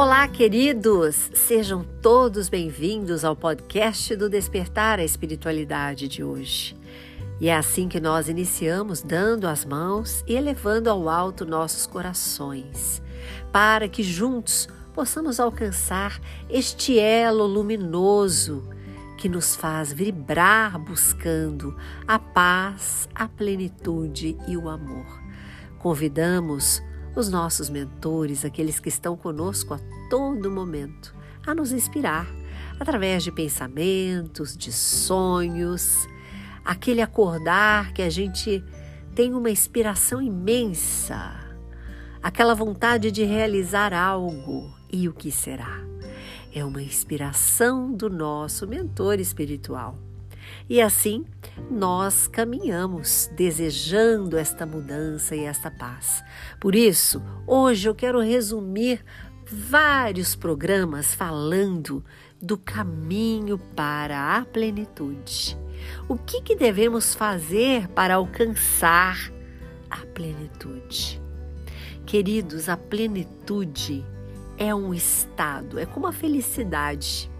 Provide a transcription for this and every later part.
Olá, queridos! Sejam todos bem-vindos ao podcast do Despertar a Espiritualidade de hoje. E é assim que nós iniciamos, dando as mãos e elevando ao alto nossos corações, para que juntos possamos alcançar este elo luminoso que nos faz vibrar buscando a paz, a plenitude e o amor. Convidamos os nossos mentores, aqueles que estão conosco a todo momento, a nos inspirar através de pensamentos, de sonhos, aquele acordar que a gente tem uma inspiração imensa, aquela vontade de realizar algo e o que será. É uma inspiração do nosso mentor espiritual. E assim nós caminhamos desejando esta mudança e esta paz. Por isso, hoje eu quero resumir vários programas falando do caminho para a plenitude. O que, que devemos fazer para alcançar a plenitude? Queridos, a plenitude é um estado, é como a felicidade.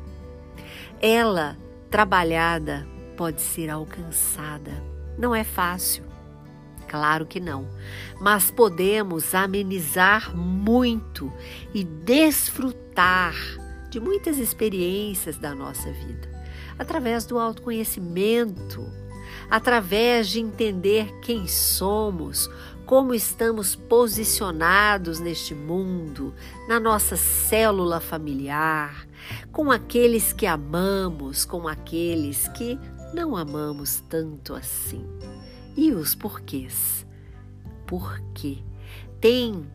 Ela, trabalhada pode ser alcançada. Não é fácil, claro que não, mas podemos amenizar muito e desfrutar de muitas experiências da nossa vida. Através do autoconhecimento, através de entender quem somos, como estamos posicionados neste mundo, na nossa célula familiar, com aqueles que amamos, com aqueles que não amamos tanto assim. E os porquês? Porque tem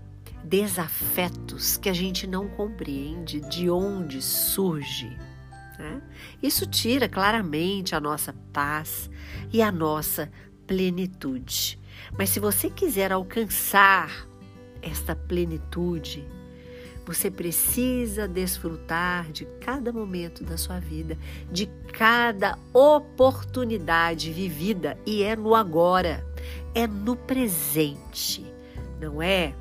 desafetos que a gente não compreende de onde surge. Né? Isso tira claramente a nossa paz e a nossa plenitude. Mas se você quiser alcançar esta plenitude, você precisa desfrutar de cada momento da sua vida, de cada oportunidade vivida e é no agora, é no presente, não é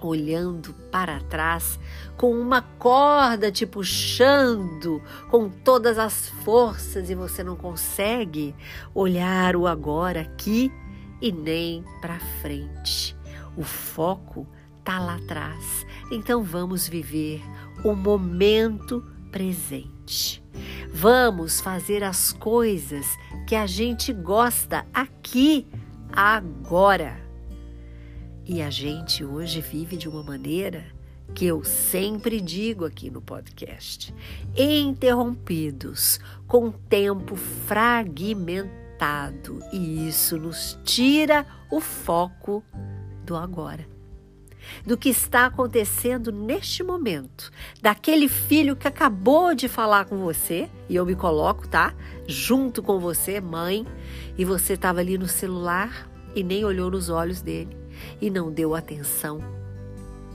olhando para trás com uma corda te puxando com todas as forças e você não consegue olhar o agora aqui e nem para frente. O foco está lá atrás. Então vamos viver o momento presente. Vamos fazer as coisas que a gente gosta aqui, agora. E a gente hoje vive de uma maneira que eu sempre digo aqui no podcast: interrompidos, com tempo fragmentado, e isso nos tira o foco do agora do que está acontecendo neste momento, daquele filho que acabou de falar com você, e eu me coloco, tá? Junto com você, mãe, e você estava ali no celular e nem olhou nos olhos dele e não deu atenção,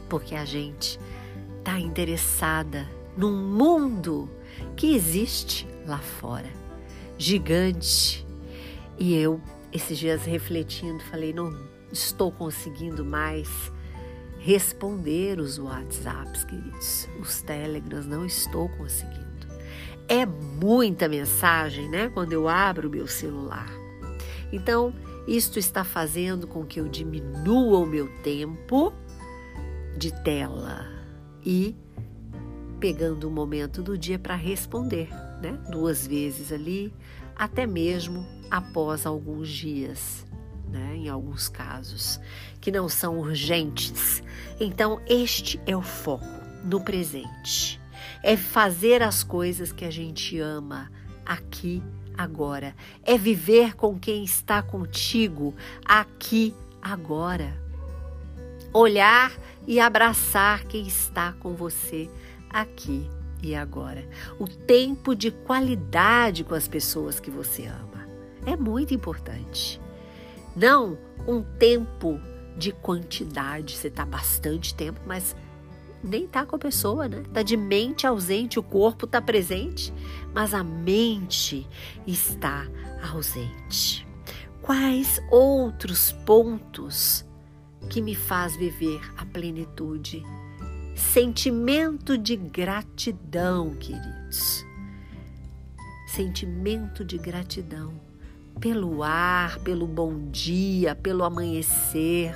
porque a gente está interessada num mundo que existe lá fora, gigante. E eu, esses dias refletindo, falei: não estou conseguindo mais responder os WhatsApps, queridos. Os Telegrams não estou conseguindo. É muita mensagem, né? Quando eu abro o meu celular. Então, isto está fazendo com que eu diminua o meu tempo de tela e pegando um momento do dia para responder, né? Duas vezes ali, até mesmo após alguns dias né, em alguns casos, que não são urgentes. Então, este é o foco no presente. É fazer as coisas que a gente ama aqui, agora. É viver com quem está contigo aqui, agora. Olhar e abraçar quem está com você aqui e agora. O tempo de qualidade com as pessoas que você ama é muito importante. Não um tempo de quantidade. Você está bastante tempo, mas nem está com a pessoa, né? Está de mente ausente, o corpo está presente, mas a mente está ausente. Quais outros pontos que me faz viver a plenitude sentimento de gratidão, queridos. Sentimento de gratidão pelo ar, pelo bom dia, pelo amanhecer,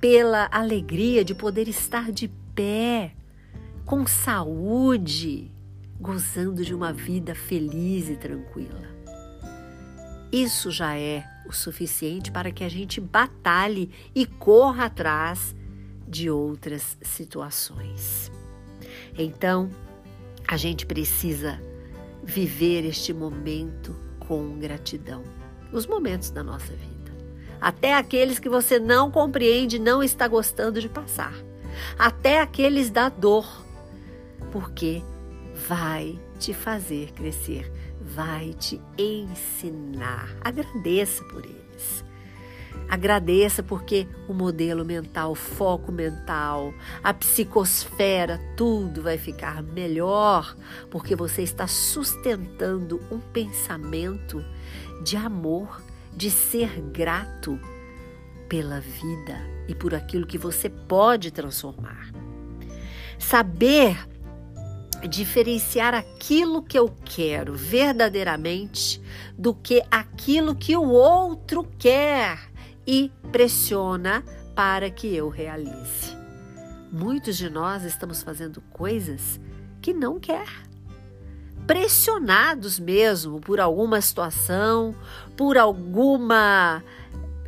pela alegria de poder estar de pé, com saúde, gozando de uma vida feliz e tranquila. Isso já é o suficiente para que a gente batalhe e corra atrás de outras situações. Então, a gente precisa viver este momento com gratidão, os momentos da nossa vida. Até aqueles que você não compreende, não está gostando de passar. Até aqueles da dor. Porque vai te fazer crescer, vai te ensinar. Agradeça por eles. Agradeça porque o modelo mental, o foco mental, a psicosfera, tudo vai ficar melhor porque você está sustentando um pensamento de amor, de ser grato pela vida e por aquilo que você pode transformar. Saber diferenciar aquilo que eu quero verdadeiramente do que aquilo que o outro quer e pressiona para que eu realize. Muitos de nós estamos fazendo coisas que não quer. Pressionados mesmo por alguma situação, por alguma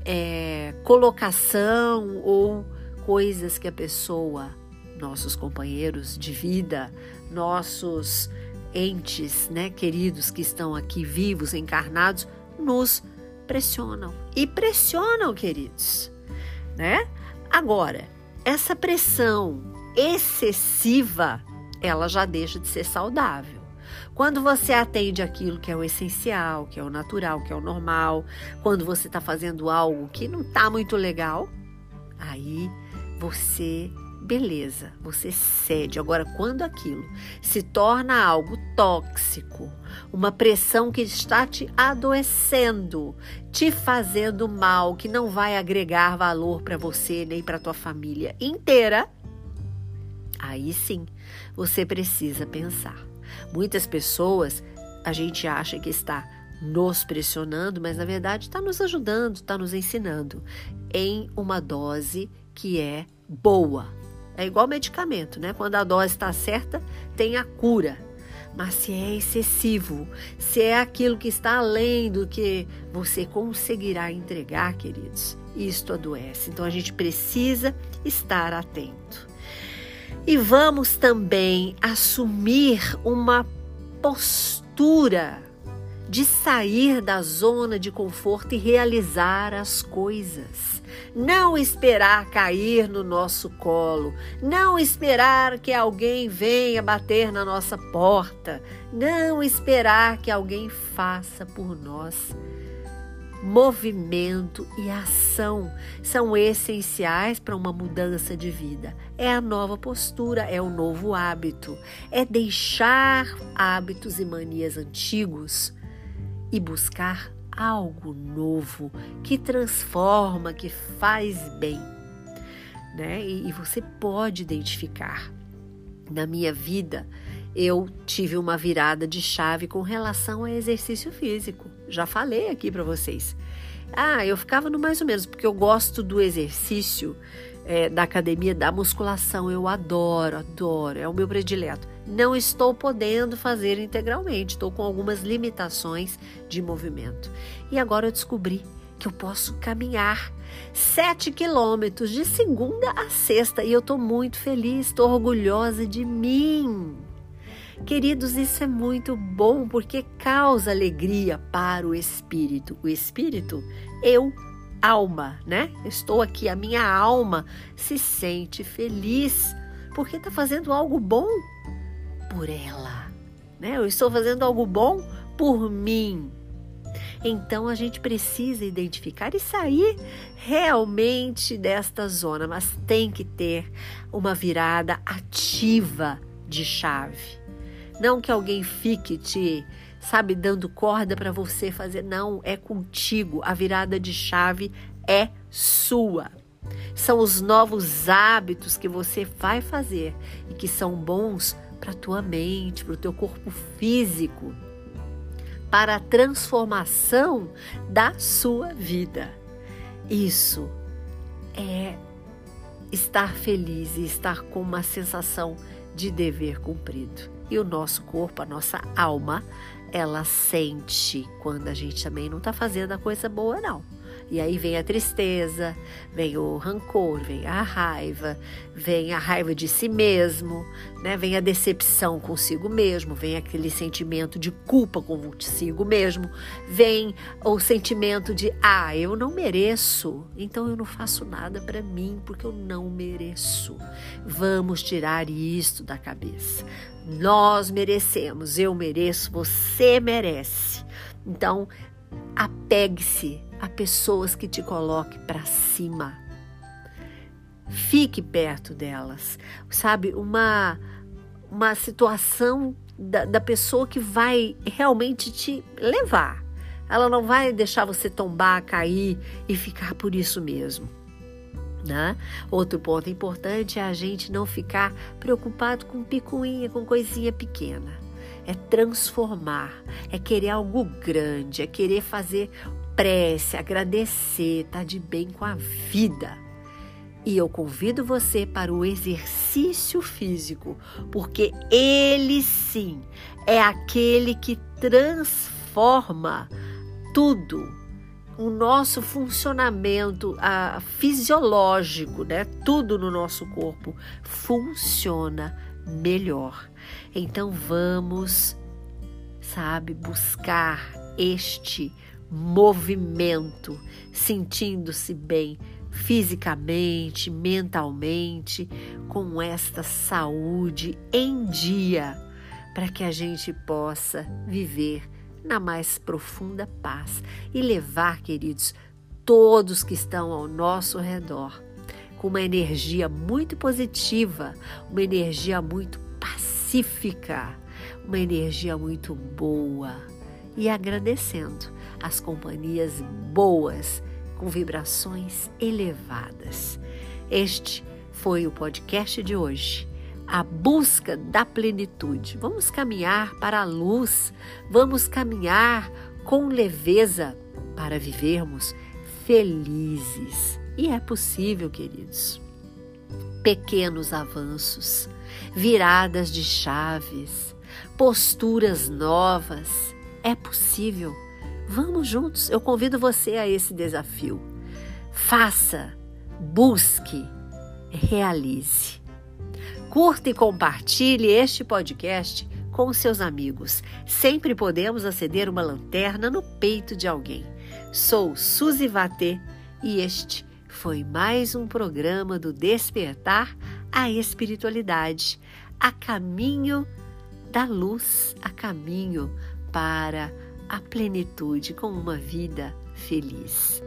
é, colocação ou coisas que a pessoa, nossos companheiros de vida, nossos entes, né, queridos que estão aqui vivos, encarnados, nos pressionam. E pressionam, queridos, né? Agora, essa pressão excessiva, ela já deixa de ser saudável. Quando você atende aquilo que é o essencial, que é o natural, que é o normal, quando você está fazendo algo que não está muito legal, aí você beleza, você cede. Agora, quando aquilo se torna algo tóxico, uma pressão que está te adoecendo, te fazendo mal, que não vai agregar valor para você nem para tua família inteira, aí sim você precisa pensar. Muitas pessoas a gente acha que está nos pressionando, mas na verdade está nos ajudando, está nos ensinando em uma dose que é boa, é igual medicamento, né? Quando a dose está certa, tem a cura. Mas se é excessivo, se é aquilo que está além do que você conseguirá entregar, queridos, isto adoece. Então a gente precisa estar atento. E vamos também assumir uma postura de sair da zona de conforto e realizar as coisas. Não esperar cair no nosso colo, não esperar que alguém venha bater na nossa porta, não esperar que alguém faça por nós. Movimento e ação são essenciais para uma mudança de vida. É a nova postura, é o novo hábito, é deixar hábitos e manias antigos e buscar algo novo que transforma, que faz bem. Né? E, e você pode identificar. Na minha vida, eu tive uma virada de chave com relação ao exercício físico. Já falei aqui para vocês. Ah, eu ficava no mais ou menos, porque eu gosto do exercício é, da academia, da musculação. Eu adoro, adoro, é o meu predileto não estou podendo fazer integralmente, estou com algumas limitações de movimento. E agora eu descobri que eu posso caminhar 7 quilômetros de segunda a sexta e eu estou muito feliz, estou orgulhosa de mim. Queridos, isso é muito bom porque causa alegria para o espírito. O espírito, eu, alma, né? Estou aqui, a minha alma se sente feliz porque está fazendo algo bom por ela, né? Eu estou fazendo algo bom por mim. Então a gente precisa identificar e sair realmente desta zona, mas tem que ter uma virada ativa de chave. Não que alguém fique te, sabe, dando corda para você fazer, não, é contigo. A virada de chave é sua. São os novos hábitos que você vai fazer e que são bons para a tua mente, para o teu corpo físico, para a transformação da sua vida. Isso é estar feliz e estar com uma sensação de dever cumprido. E o nosso corpo, a nossa alma, ela sente quando a gente também não está fazendo a coisa boa, não. E aí vem a tristeza, vem o rancor, vem a raiva, vem a raiva de si mesmo, né? Vem a decepção consigo mesmo, vem aquele sentimento de culpa consigo mesmo, vem o sentimento de ah, eu não mereço, então eu não faço nada para mim porque eu não mereço. Vamos tirar isto da cabeça. Nós merecemos, eu mereço, você merece. Então, apegue-se a pessoas que te coloquem para cima. Fique perto delas, sabe? Uma, uma situação da, da pessoa que vai realmente te levar. Ela não vai deixar você tombar, cair e ficar por isso mesmo. Né? Outro ponto importante é a gente não ficar preocupado com picuinha, com coisinha pequena. É transformar, é querer algo grande, é querer fazer prece, agradecer, tá de bem com a vida. E eu convido você para o exercício físico, porque ele sim é aquele que transforma tudo, o nosso funcionamento a, fisiológico, né? Tudo no nosso corpo funciona melhor. Então vamos, sabe, buscar este movimento, sentindo-se bem fisicamente, mentalmente, com esta saúde em dia, para que a gente possa viver na mais profunda paz e levar, queridos, todos que estão ao nosso redor com uma energia muito positiva, uma energia muito pacífica, uma energia muito boa e agradecendo as companhias boas com vibrações elevadas. Este foi o podcast de hoje. A busca da plenitude. Vamos caminhar para a luz, vamos caminhar com leveza para vivermos felizes. E é possível, queridos. Pequenos avanços, viradas de chaves, posturas novas. É possível Vamos juntos, eu convido você a esse desafio. Faça, busque, realize. Curta e compartilhe este podcast com seus amigos. Sempre podemos acender uma lanterna no peito de alguém. Sou Suzy Vatê e este foi mais um programa do Despertar a Espiritualidade, a caminho da luz, a caminho para a plenitude com uma vida feliz.